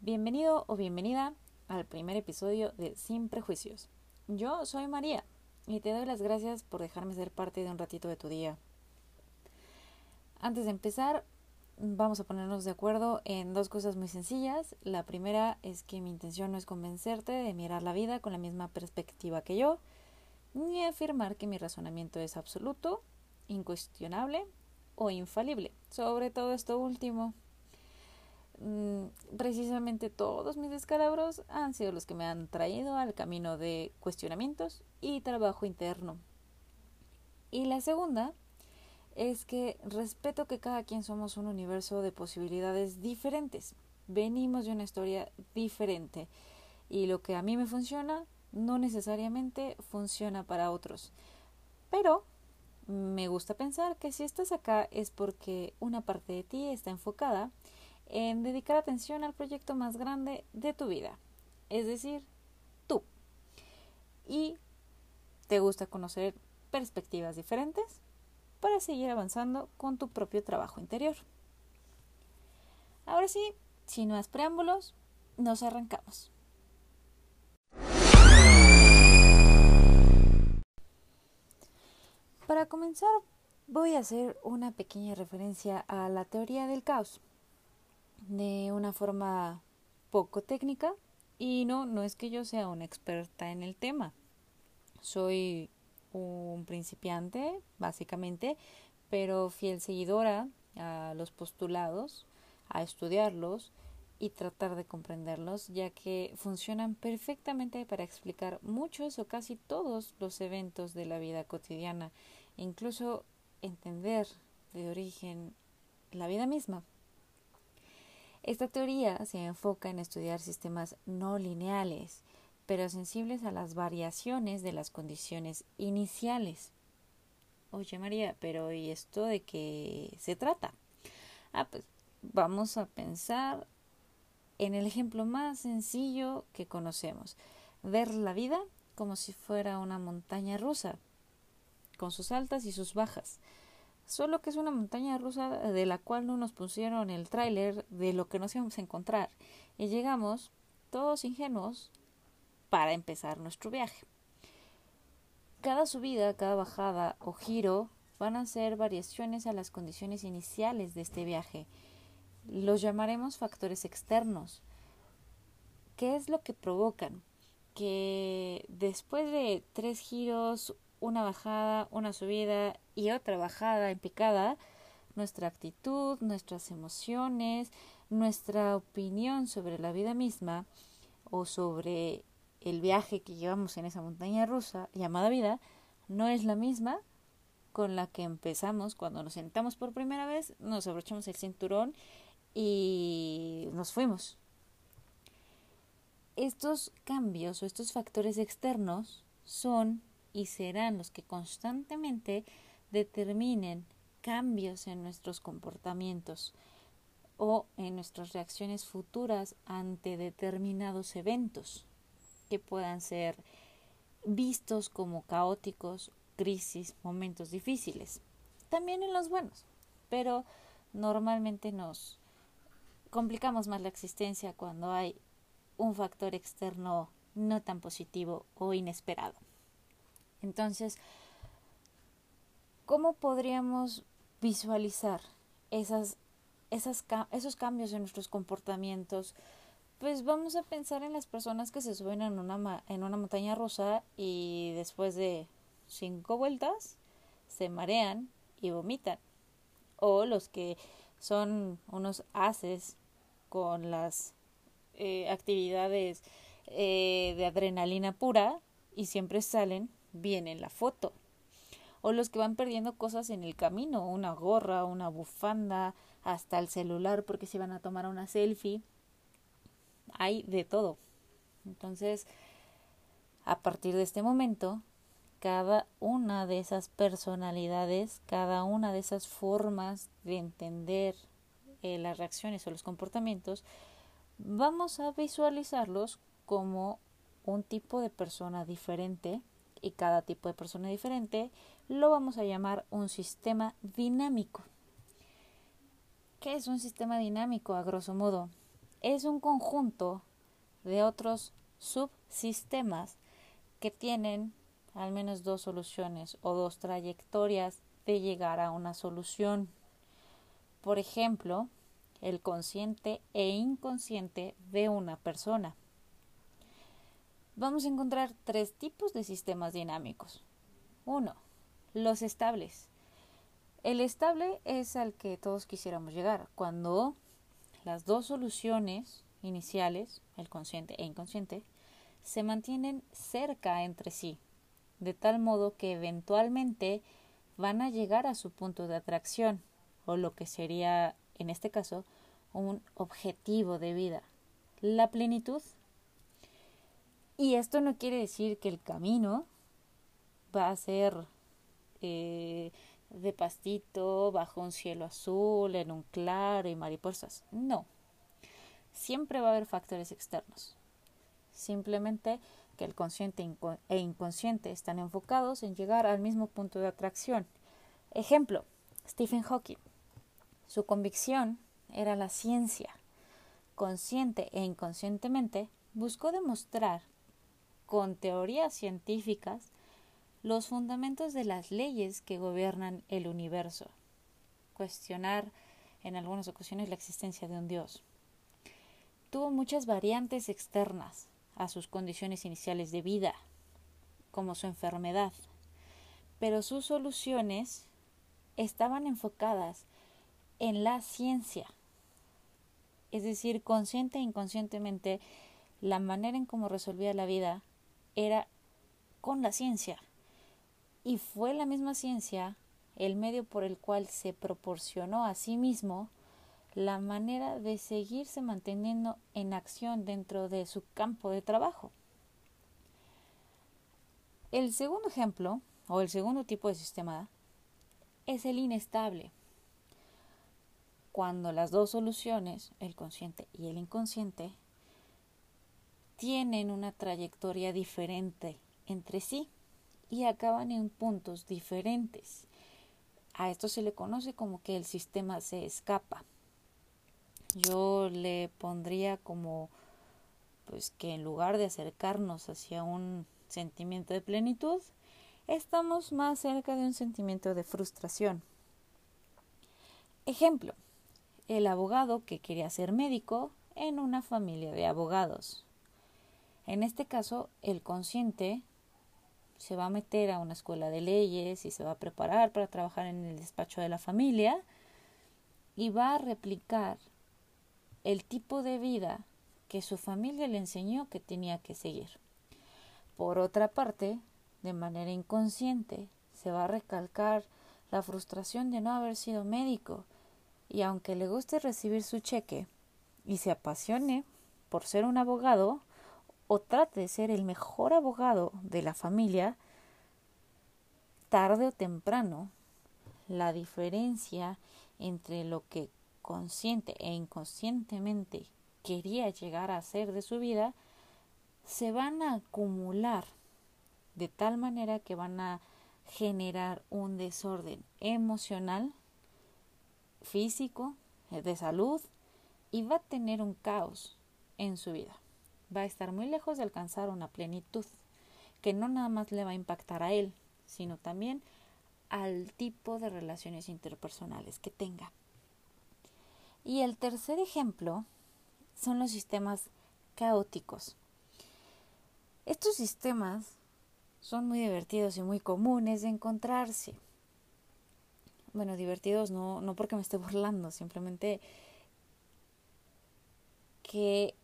Bienvenido o bienvenida al primer episodio de Sin Prejuicios. Yo soy María y te doy las gracias por dejarme ser parte de un ratito de tu día. Antes de empezar, vamos a ponernos de acuerdo en dos cosas muy sencillas. La primera es que mi intención no es convencerte de mirar la vida con la misma perspectiva que yo, ni afirmar que mi razonamiento es absoluto, incuestionable o infalible. Sobre todo esto último. Mm, precisamente todos mis descalabros han sido los que me han traído al camino de cuestionamientos y trabajo interno. Y la segunda es que respeto que cada quien somos un universo de posibilidades diferentes. Venimos de una historia diferente y lo que a mí me funciona no necesariamente funciona para otros. Pero me gusta pensar que si estás acá es porque una parte de ti está enfocada en dedicar atención al proyecto más grande de tu vida, es decir, tú. Y te gusta conocer perspectivas diferentes para seguir avanzando con tu propio trabajo interior. Ahora sí, sin más preámbulos, nos arrancamos. Para comenzar, voy a hacer una pequeña referencia a la teoría del caos de una forma poco técnica y no, no es que yo sea una experta en el tema. Soy un principiante, básicamente, pero fiel seguidora a los postulados, a estudiarlos y tratar de comprenderlos, ya que funcionan perfectamente para explicar muchos o casi todos los eventos de la vida cotidiana, incluso entender de origen la vida misma. Esta teoría se enfoca en estudiar sistemas no lineales, pero sensibles a las variaciones de las condiciones iniciales. Oye María, pero ¿y esto de qué se trata? Ah, pues vamos a pensar en el ejemplo más sencillo que conocemos, ver la vida como si fuera una montaña rusa, con sus altas y sus bajas solo que es una montaña rusa de la cual no nos pusieron el tráiler de lo que nos íbamos a encontrar y llegamos todos ingenuos para empezar nuestro viaje. Cada subida, cada bajada o giro van a ser variaciones a las condiciones iniciales de este viaje. Los llamaremos factores externos. ¿Qué es lo que provocan? Que después de tres giros, una bajada, una subida y otra bajada en picada, nuestra actitud, nuestras emociones, nuestra opinión sobre la vida misma o sobre el viaje que llevamos en esa montaña rusa llamada vida no es la misma con la que empezamos cuando nos sentamos por primera vez, nos abrochamos el cinturón y nos fuimos. Estos cambios o estos factores externos son y serán los que constantemente determinen cambios en nuestros comportamientos o en nuestras reacciones futuras ante determinados eventos que puedan ser vistos como caóticos, crisis, momentos difíciles. También en los buenos, pero normalmente nos complicamos más la existencia cuando hay un factor externo no tan positivo o inesperado. Entonces, ¿cómo podríamos visualizar esas, esas, esos cambios en nuestros comportamientos? Pues vamos a pensar en las personas que se suben en una, en una montaña rusa y después de cinco vueltas se marean y vomitan. O los que son unos haces con las eh, actividades eh, de adrenalina pura y siempre salen viene la foto. O los que van perdiendo cosas en el camino, una gorra, una bufanda, hasta el celular porque se van a tomar una selfie. Hay de todo. Entonces, a partir de este momento, cada una de esas personalidades, cada una de esas formas de entender eh, las reacciones o los comportamientos, vamos a visualizarlos como un tipo de persona diferente y cada tipo de persona diferente lo vamos a llamar un sistema dinámico. ¿Qué es un sistema dinámico, a grosso modo? Es un conjunto de otros subsistemas que tienen al menos dos soluciones o dos trayectorias de llegar a una solución. Por ejemplo, el consciente e inconsciente de una persona. Vamos a encontrar tres tipos de sistemas dinámicos. Uno, los estables. El estable es al que todos quisiéramos llegar, cuando las dos soluciones iniciales, el consciente e inconsciente, se mantienen cerca entre sí, de tal modo que eventualmente van a llegar a su punto de atracción, o lo que sería, en este caso, un objetivo de vida, la plenitud. Y esto no quiere decir que el camino va a ser eh, de pastito, bajo un cielo azul, en un claro y mariposas. No. Siempre va a haber factores externos. Simplemente que el consciente e inconsciente están enfocados en llegar al mismo punto de atracción. Ejemplo, Stephen Hawking. Su convicción era la ciencia. Consciente e inconscientemente buscó demostrar con teorías científicas los fundamentos de las leyes que gobiernan el universo, cuestionar en algunas ocasiones la existencia de un Dios. Tuvo muchas variantes externas a sus condiciones iniciales de vida, como su enfermedad, pero sus soluciones estaban enfocadas en la ciencia, es decir, consciente e inconscientemente, la manera en cómo resolvía la vida era con la ciencia y fue la misma ciencia el medio por el cual se proporcionó a sí mismo la manera de seguirse manteniendo en acción dentro de su campo de trabajo. El segundo ejemplo, o el segundo tipo de sistema, es el inestable. Cuando las dos soluciones, el consciente y el inconsciente, tienen una trayectoria diferente entre sí y acaban en puntos diferentes. A esto se le conoce como que el sistema se escapa. Yo le pondría como pues que en lugar de acercarnos hacia un sentimiento de plenitud, estamos más cerca de un sentimiento de frustración. Ejemplo, el abogado que quería ser médico en una familia de abogados. En este caso, el consciente se va a meter a una escuela de leyes y se va a preparar para trabajar en el despacho de la familia y va a replicar el tipo de vida que su familia le enseñó que tenía que seguir. Por otra parte, de manera inconsciente, se va a recalcar la frustración de no haber sido médico y aunque le guste recibir su cheque y se apasione por ser un abogado, o trate de ser el mejor abogado de la familia, tarde o temprano la diferencia entre lo que consciente e inconscientemente quería llegar a ser de su vida se van a acumular de tal manera que van a generar un desorden emocional, físico, de salud y va a tener un caos en su vida va a estar muy lejos de alcanzar una plenitud que no nada más le va a impactar a él, sino también al tipo de relaciones interpersonales que tenga. Y el tercer ejemplo son los sistemas caóticos. Estos sistemas son muy divertidos y muy comunes de encontrarse. Bueno, divertidos no, no porque me esté burlando, simplemente que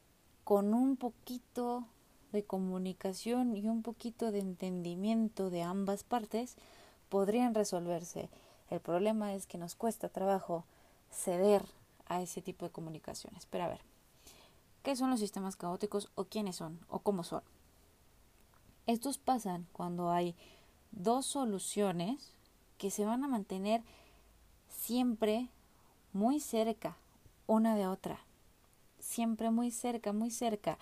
con un poquito de comunicación y un poquito de entendimiento de ambas partes podrían resolverse. El problema es que nos cuesta trabajo ceder a ese tipo de comunicaciones. Pero a ver, ¿qué son los sistemas caóticos o quiénes son o cómo son? Estos pasan cuando hay dos soluciones que se van a mantener siempre muy cerca una de otra siempre muy cerca, muy cerca,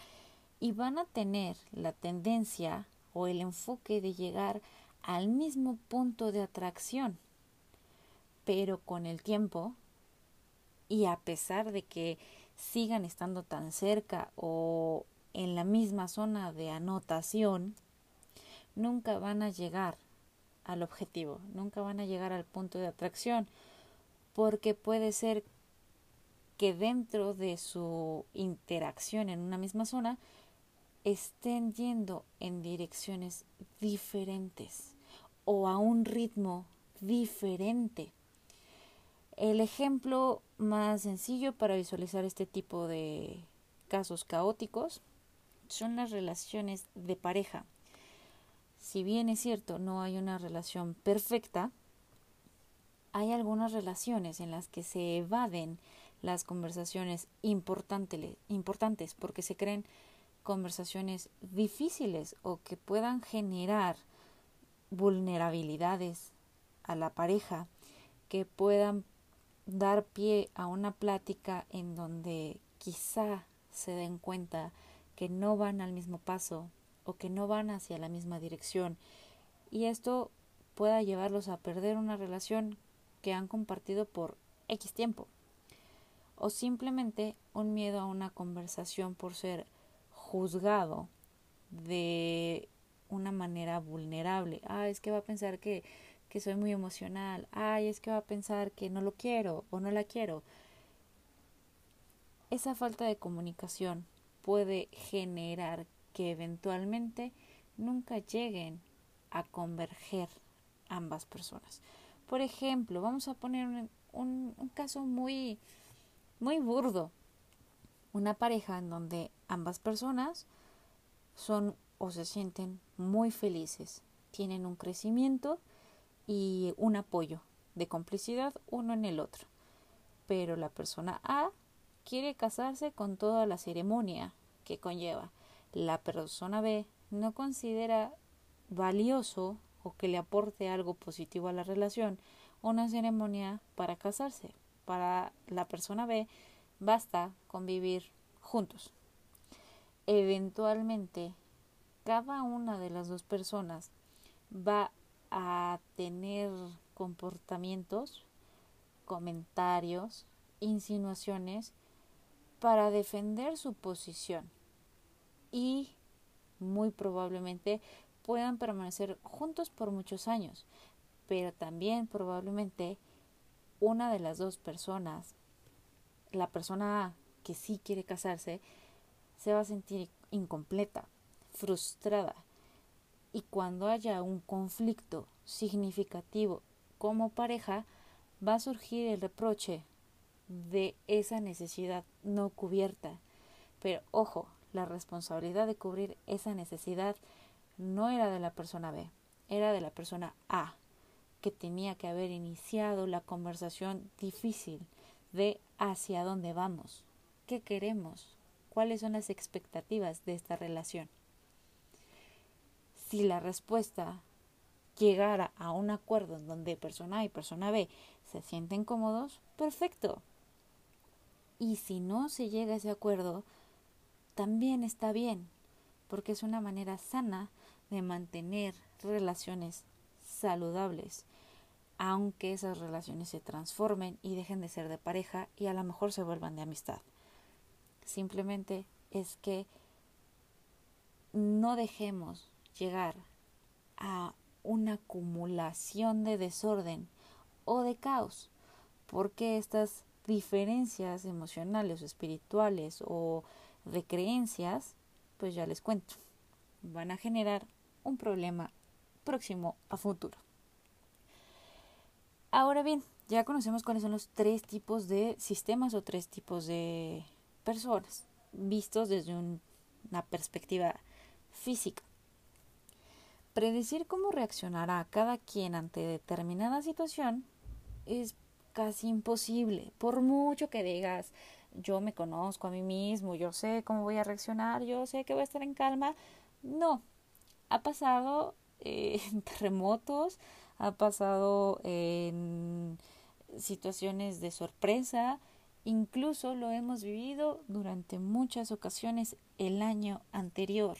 y van a tener la tendencia o el enfoque de llegar al mismo punto de atracción, pero con el tiempo y a pesar de que sigan estando tan cerca o en la misma zona de anotación, nunca van a llegar al objetivo, nunca van a llegar al punto de atracción, porque puede ser que dentro de su interacción en una misma zona estén yendo en direcciones diferentes o a un ritmo diferente. El ejemplo más sencillo para visualizar este tipo de casos caóticos son las relaciones de pareja. Si bien es cierto, no hay una relación perfecta, hay algunas relaciones en las que se evaden las conversaciones importantes porque se creen conversaciones difíciles o que puedan generar vulnerabilidades a la pareja, que puedan dar pie a una plática en donde quizá se den cuenta que no van al mismo paso o que no van hacia la misma dirección. Y esto pueda llevarlos a perder una relación que han compartido por X tiempo o simplemente un miedo a una conversación por ser juzgado de una manera vulnerable. Ah, es que va a pensar que, que soy muy emocional. Ay, es que va a pensar que no lo quiero o no la quiero. Esa falta de comunicación puede generar que eventualmente nunca lleguen a converger ambas personas. Por ejemplo, vamos a poner un, un, un caso muy, muy burdo. Una pareja en donde ambas personas son o se sienten muy felices, tienen un crecimiento y un apoyo de complicidad uno en el otro. Pero la persona A quiere casarse con toda la ceremonia que conlleva. La persona B no considera valioso o que le aporte algo positivo a la relación una ceremonia para casarse. Para la persona B basta con vivir juntos. Eventualmente, cada una de las dos personas va a tener comportamientos, comentarios, insinuaciones para defender su posición y muy probablemente puedan permanecer juntos por muchos años, pero también probablemente una de las dos personas, la persona que sí quiere casarse, se va a sentir incompleta, frustrada, y cuando haya un conflicto significativo como pareja, va a surgir el reproche de esa necesidad no cubierta. Pero ojo, la responsabilidad de cubrir esa necesidad no era de la persona B, era de la persona A, que tenía que haber iniciado la conversación difícil de hacia dónde vamos, qué queremos, cuáles son las expectativas de esta relación si la respuesta llegara a un acuerdo en donde persona A y persona B se sienten cómodos, perfecto. Y si no se llega a ese acuerdo, también está bien, porque es una manera sana de mantener relaciones saludables, aunque esas relaciones se transformen y dejen de ser de pareja y a lo mejor se vuelvan de amistad. Simplemente es que no dejemos llegar a una acumulación de desorden o de caos, porque estas diferencias emocionales o espirituales o de creencias, pues ya les cuento, van a generar un problema próximo a futuro. Ahora bien, ya conocemos cuáles son los tres tipos de sistemas o tres tipos de personas, vistos desde una perspectiva física. Predecir cómo reaccionará cada quien ante determinada situación es casi imposible. Por mucho que digas, yo me conozco a mí mismo, yo sé cómo voy a reaccionar, yo sé que voy a estar en calma. No, ha pasado en terremotos, ha pasado en situaciones de sorpresa, incluso lo hemos vivido durante muchas ocasiones el año anterior,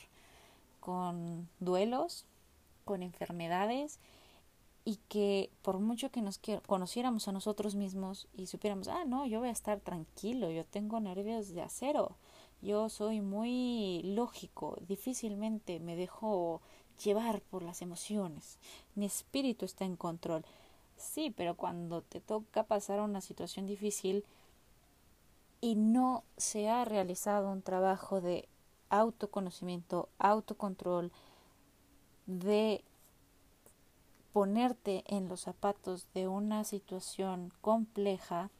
con duelos, con enfermedades y que por mucho que nos conociéramos a nosotros mismos y supiéramos, ah, no, yo voy a estar tranquilo, yo tengo nervios de acero, yo soy muy lógico, difícilmente me dejo llevar por las emociones, mi espíritu está en control. Sí, pero cuando te toca pasar una situación difícil y no se ha realizado un trabajo de autoconocimiento, autocontrol, de ponerte en los zapatos de una situación compleja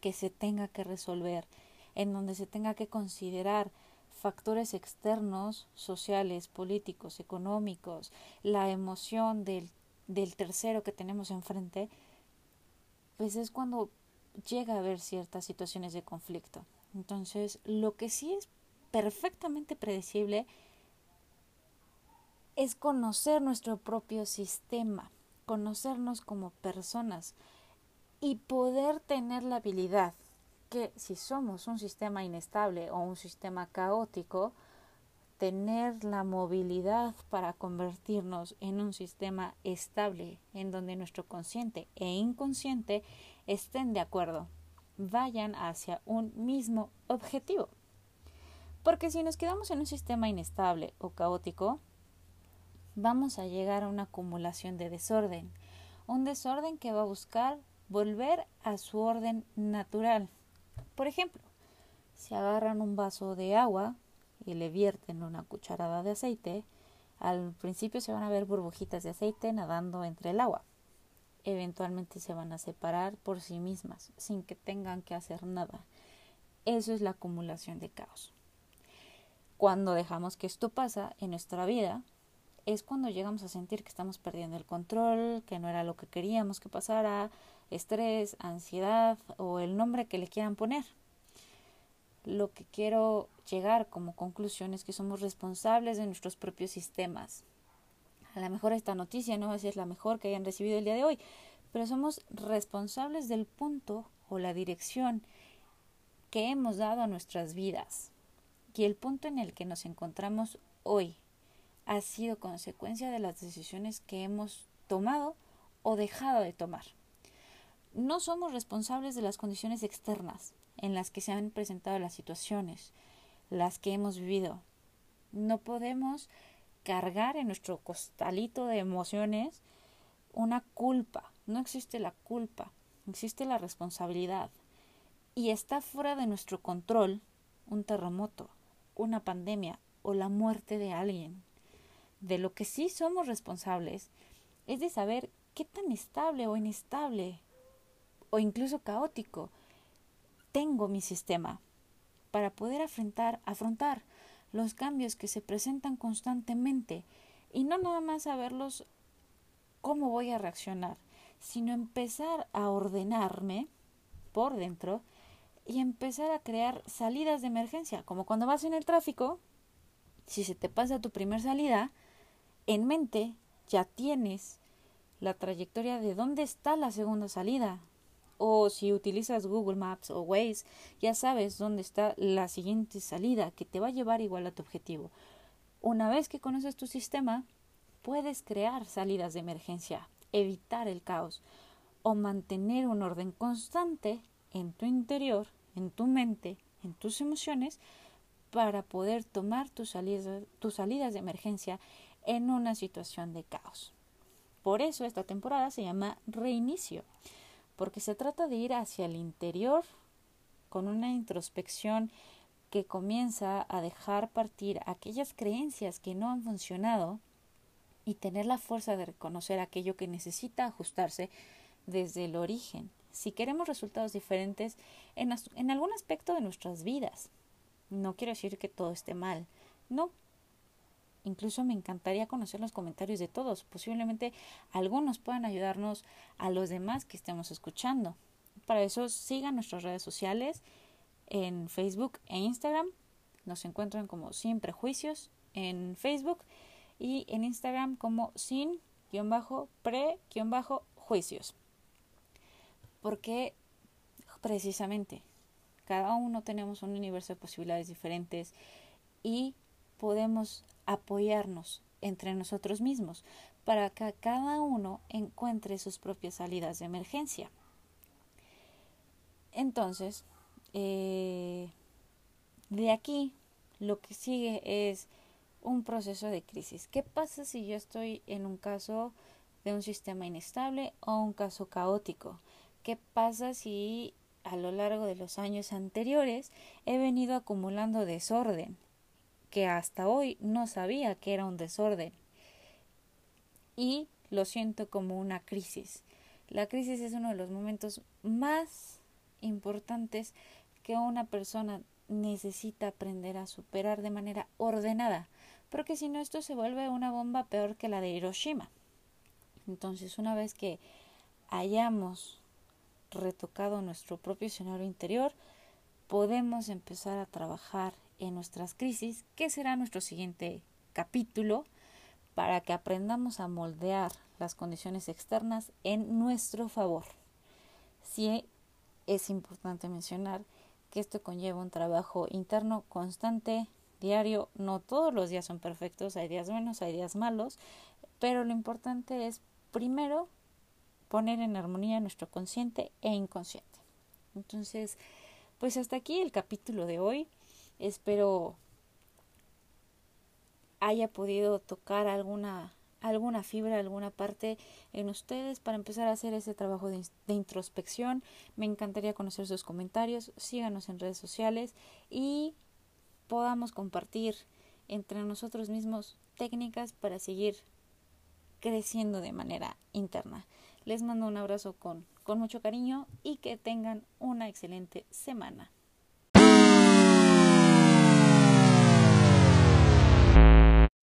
que se tenga que resolver, en donde se tenga que considerar factores externos, sociales, políticos, económicos, la emoción del, del tercero que tenemos enfrente, pues es cuando llega a haber ciertas situaciones de conflicto. Entonces, lo que sí es perfectamente predecible es conocer nuestro propio sistema, conocernos como personas y poder tener la habilidad que si somos un sistema inestable o un sistema caótico, tener la movilidad para convertirnos en un sistema estable en donde nuestro consciente e inconsciente estén de acuerdo, vayan hacia un mismo objetivo. Porque si nos quedamos en un sistema inestable o caótico, vamos a llegar a una acumulación de desorden, un desorden que va a buscar volver a su orden natural. Por ejemplo, si agarran un vaso de agua y le vierten una cucharada de aceite, al principio se van a ver burbujitas de aceite nadando entre el agua. Eventualmente se van a separar por sí mismas, sin que tengan que hacer nada. Eso es la acumulación de caos. Cuando dejamos que esto pasa en nuestra vida, es cuando llegamos a sentir que estamos perdiendo el control, que no era lo que queríamos que pasara, estrés, ansiedad o el nombre que le quieran poner. Lo que quiero llegar como conclusión es que somos responsables de nuestros propios sistemas. A lo mejor esta noticia no va a ser la mejor que hayan recibido el día de hoy, pero somos responsables del punto o la dirección que hemos dado a nuestras vidas y el punto en el que nos encontramos hoy ha sido consecuencia de las decisiones que hemos tomado o dejado de tomar. No somos responsables de las condiciones externas en las que se han presentado las situaciones, las que hemos vivido. No podemos cargar en nuestro costalito de emociones una culpa. No existe la culpa, existe la responsabilidad. Y está fuera de nuestro control un terremoto, una pandemia o la muerte de alguien de lo que sí somos responsables es de saber qué tan estable o inestable o incluso caótico tengo mi sistema para poder afrontar, afrontar los cambios que se presentan constantemente y no nada más saberlos cómo voy a reaccionar, sino empezar a ordenarme por dentro y empezar a crear salidas de emergencia, como cuando vas en el tráfico, si se te pasa tu primer salida, en mente ya tienes la trayectoria de dónde está la segunda salida. O si utilizas Google Maps o Waze, ya sabes dónde está la siguiente salida que te va a llevar igual a tu objetivo. Una vez que conoces tu sistema, puedes crear salidas de emergencia, evitar el caos o mantener un orden constante en tu interior, en tu mente, en tus emociones, para poder tomar tus salidas, tus salidas de emergencia en una situación de caos. Por eso esta temporada se llama reinicio, porque se trata de ir hacia el interior con una introspección que comienza a dejar partir aquellas creencias que no han funcionado y tener la fuerza de reconocer aquello que necesita ajustarse desde el origen, si queremos resultados diferentes en, en algún aspecto de nuestras vidas. No quiero decir que todo esté mal, no, Incluso me encantaría conocer los comentarios de todos. Posiblemente algunos puedan ayudarnos a los demás que estemos escuchando. Para eso sigan nuestras redes sociales en Facebook e Instagram. Nos encuentran como Sin Prejuicios en Facebook y en Instagram como sin-pre-juicios. Porque precisamente cada uno tenemos un universo de posibilidades diferentes y podemos apoyarnos entre nosotros mismos para que cada uno encuentre sus propias salidas de emergencia. Entonces, eh, de aquí lo que sigue es un proceso de crisis. ¿Qué pasa si yo estoy en un caso de un sistema inestable o un caso caótico? ¿Qué pasa si a lo largo de los años anteriores he venido acumulando desorden? Que hasta hoy no sabía que era un desorden y lo siento como una crisis. La crisis es uno de los momentos más importantes que una persona necesita aprender a superar de manera ordenada, porque si no esto se vuelve una bomba peor que la de Hiroshima. Entonces, una vez que hayamos retocado nuestro propio escenario interior, podemos empezar a trabajar en nuestras crisis, que será nuestro siguiente capítulo, para que aprendamos a moldear las condiciones externas en nuestro favor. Sí es importante mencionar que esto conlleva un trabajo interno constante, diario, no todos los días son perfectos, hay días buenos, hay días malos, pero lo importante es primero poner en armonía nuestro consciente e inconsciente. Entonces, pues hasta aquí el capítulo de hoy. Espero haya podido tocar alguna alguna fibra, alguna parte en ustedes para empezar a hacer ese trabajo de, introspección. Me encantaría conocer sus comentarios, síganos en redes sociales y podamos compartir entre nosotros mismos técnicas para seguir creciendo de manera interna. Les mando un abrazo con, con mucho cariño y que tengan una excelente semana.